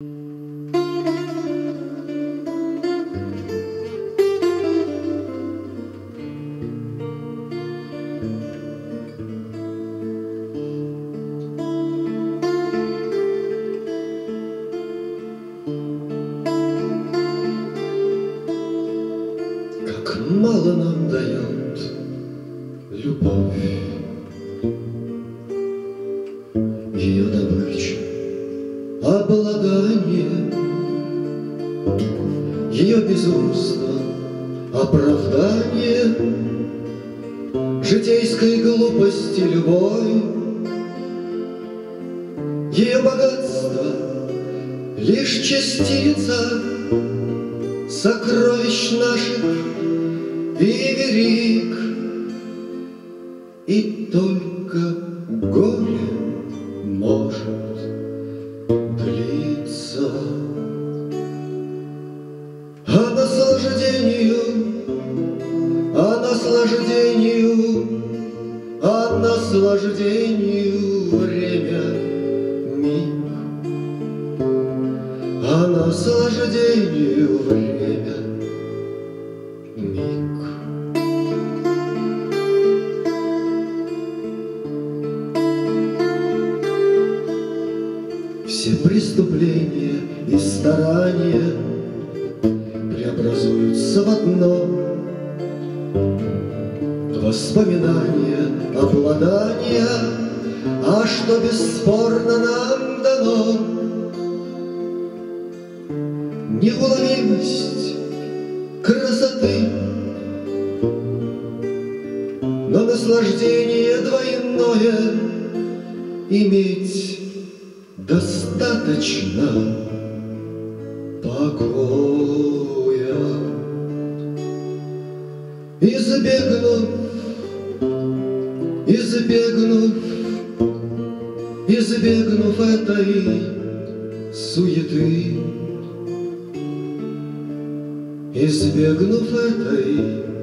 Как мало нам дает любовь обладание Ее безумство, оправдание Житейской глупости любой. Ее богатство лишь частица Сокровищ наших и велик, И только горе может длиться. А наслаждению, а наслаждению, а наслаждению время миг, а наслаждению время миг. Все преступления и старания Преобразуются в одно. Воспоминания, обладания, А что бесспорно нам дано. Неуловимость красоты Но наслаждение двойное Иметь достаточно покоя. Избегнув, избегнув, избегнув этой суеты, избегнув этой